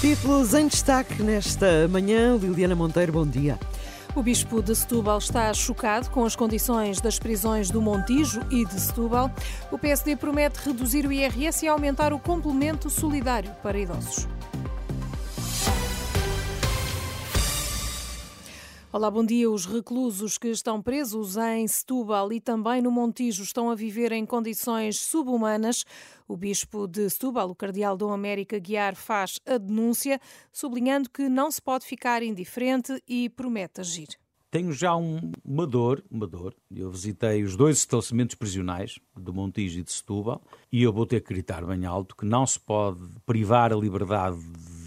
Títulos em destaque nesta manhã. Liliana Monteiro, bom dia. O bispo de Setúbal está chocado com as condições das prisões do Montijo e de Setúbal. O PSD promete reduzir o IRS e aumentar o complemento solidário para idosos. Olá, bom dia. Os reclusos que estão presos em Setúbal e também no Montijo estão a viver em condições subhumanas. O bispo de Setúbal, o cardeal Dom América Guiar, faz a denúncia, sublinhando que não se pode ficar indiferente e promete agir. Tenho já um, uma dor, uma dor. Eu visitei os dois estabelecimentos prisionais, do Montijo e de Setúbal, e eu vou ter que gritar bem alto que não se pode privar a liberdade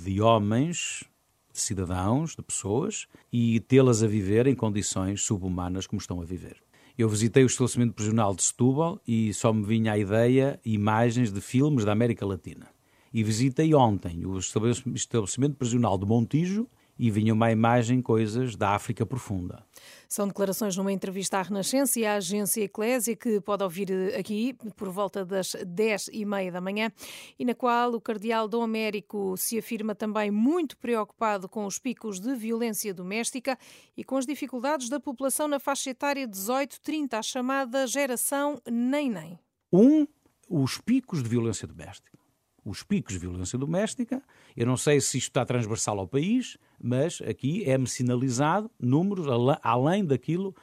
de homens de cidadãos, de pessoas, e tê-las a viver em condições subhumanas como estão a viver. Eu visitei o estabelecimento prisional de Setúbal e só me vinha a ideia imagens de filmes da América Latina. E visitei ontem o estabelecimento prisional de Montijo e vinha uma imagem coisas da África profunda. São declarações numa entrevista à Renascença e à agência Eclésia, que pode ouvir eh, aqui por volta das 10 e meia da manhã, e na qual o cardeal Dom Américo se afirma também muito preocupado com os picos de violência doméstica e com as dificuldades da população na faixa etária 18-30, a chamada geração nem-nem. Um, os picos de violência doméstica os picos de violência doméstica. Eu não sei se isto está transversal ao país, mas aqui é-me sinalizado números além daquilo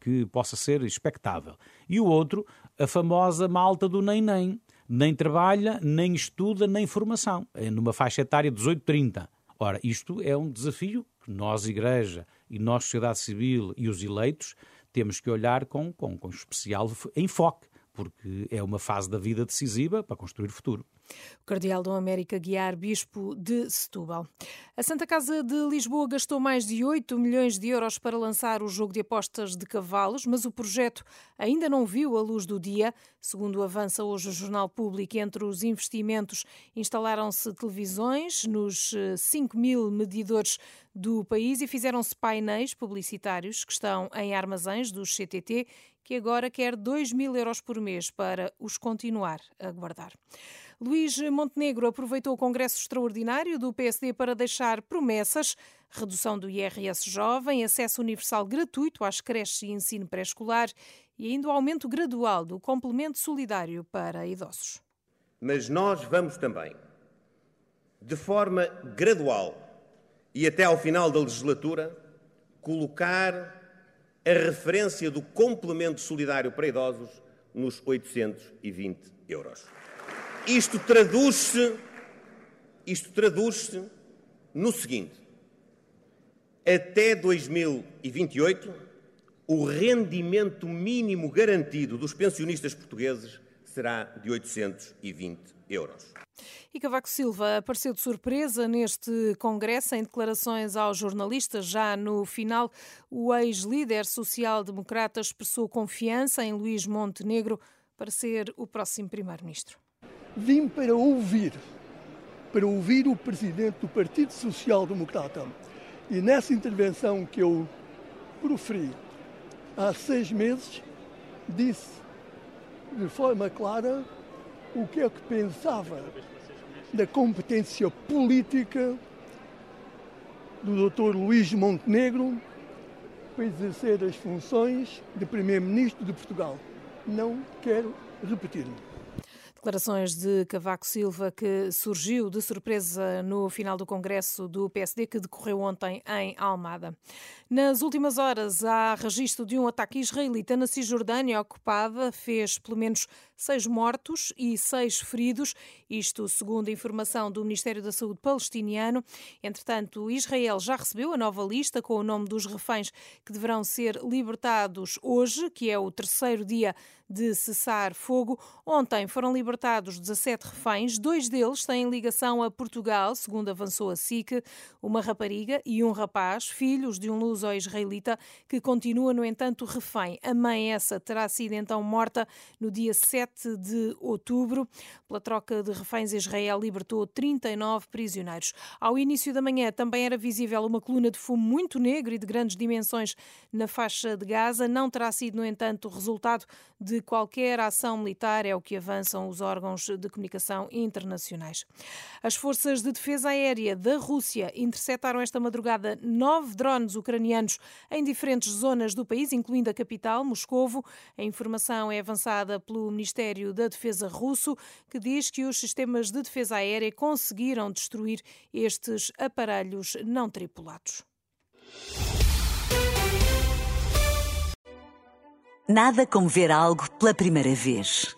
que possa ser expectável. E o outro, a famosa malta do nem-nem. Nem trabalha, nem estuda, nem formação. É numa faixa etária 18-30. Ora, isto é um desafio que nós, Igreja, e nós, sociedade civil e os eleitos, temos que olhar com, com, com especial enfoque, porque é uma fase da vida decisiva para construir futuro. O Cardeal Dom América Guiar, Bispo de Setúbal. A Santa Casa de Lisboa gastou mais de 8 milhões de euros para lançar o jogo de apostas de cavalos, mas o projeto ainda não viu a luz do dia. Segundo avança hoje o Jornal Público, entre os investimentos instalaram-se televisões nos 5 eh, mil medidores do país e fizeram-se painéis publicitários que estão em armazéns do CTT, que agora quer 2 mil euros por mês para os continuar a guardar. Luís Montenegro aproveitou o Congresso Extraordinário do PSD para deixar promessas: redução do IRS jovem, acesso universal gratuito às creches e ensino pré-escolar e ainda o aumento gradual do complemento solidário para idosos. Mas nós vamos também, de forma gradual e até ao final da legislatura, colocar a referência do complemento solidário para idosos nos 820 euros. Isto traduz-se isto traduz-se no seguinte: até 2028, o rendimento mínimo garantido dos pensionistas portugueses será de 820 euros. E Cavaco Silva apareceu de surpresa neste congresso em declarações aos jornalistas. Já no final, o ex-líder social-democrata expressou confiança em Luís Montenegro para ser o próximo primeiro-ministro vim para ouvir, para ouvir o presidente do Partido Social Democrata. E nessa intervenção que eu proferi há seis meses, disse de forma clara o que é que pensava da competência política do Dr. Luís Montenegro para exercer as funções de Primeiro-Ministro de Portugal. Não quero repetir-me. Declarações de Cavaco Silva que surgiu de surpresa no final do Congresso do PSD que decorreu ontem em Almada. Nas últimas horas, há registro de um ataque israelita na Cisjordânia ocupada, fez pelo menos seis mortos e seis feridos, isto segundo a informação do Ministério da Saúde palestiniano. Entretanto, Israel já recebeu a nova lista com o nome dos reféns que deverão ser libertados hoje, que é o terceiro dia de cessar fogo. Ontem foram libertados 17 reféns, dois deles têm ligação a Portugal, segundo avançou a SIC, uma rapariga e um rapaz, filhos de um luso-israelita, que continua, no entanto, refém. A mãe essa terá sido então morta no dia 7 de outubro. Pela troca de reféns, Israel libertou 39 prisioneiros. Ao início da manhã também era visível uma coluna de fumo muito negro e de grandes dimensões na faixa de Gaza. Não terá sido, no entanto, resultado de qualquer ação militar, é o que avançam os órgãos de comunicação internacionais. As forças de defesa aérea da Rússia interceptaram esta madrugada nove drones ucranianos em diferentes zonas do país, incluindo a capital, Moscovo. A informação é avançada pelo Ministério da Defesa russo, que diz que os sistemas de defesa aérea conseguiram destruir estes aparelhos não tripulados. Nada como ver algo pela primeira vez.